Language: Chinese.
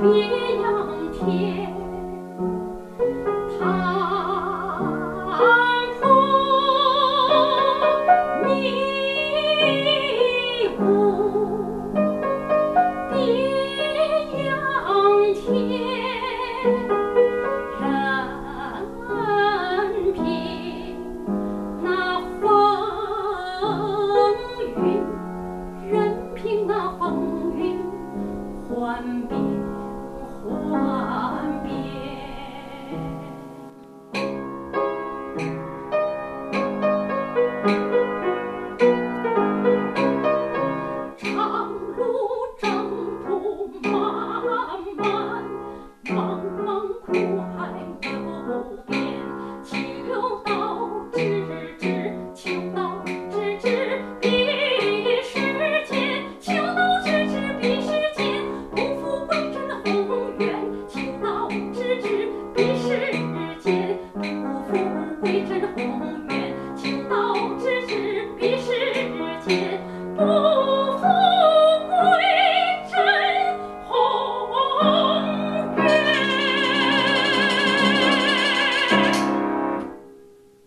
别仰天长空迷雾别仰天任凭那风云任凭那风云幻变哇绘制宏愿情到至此彼时节不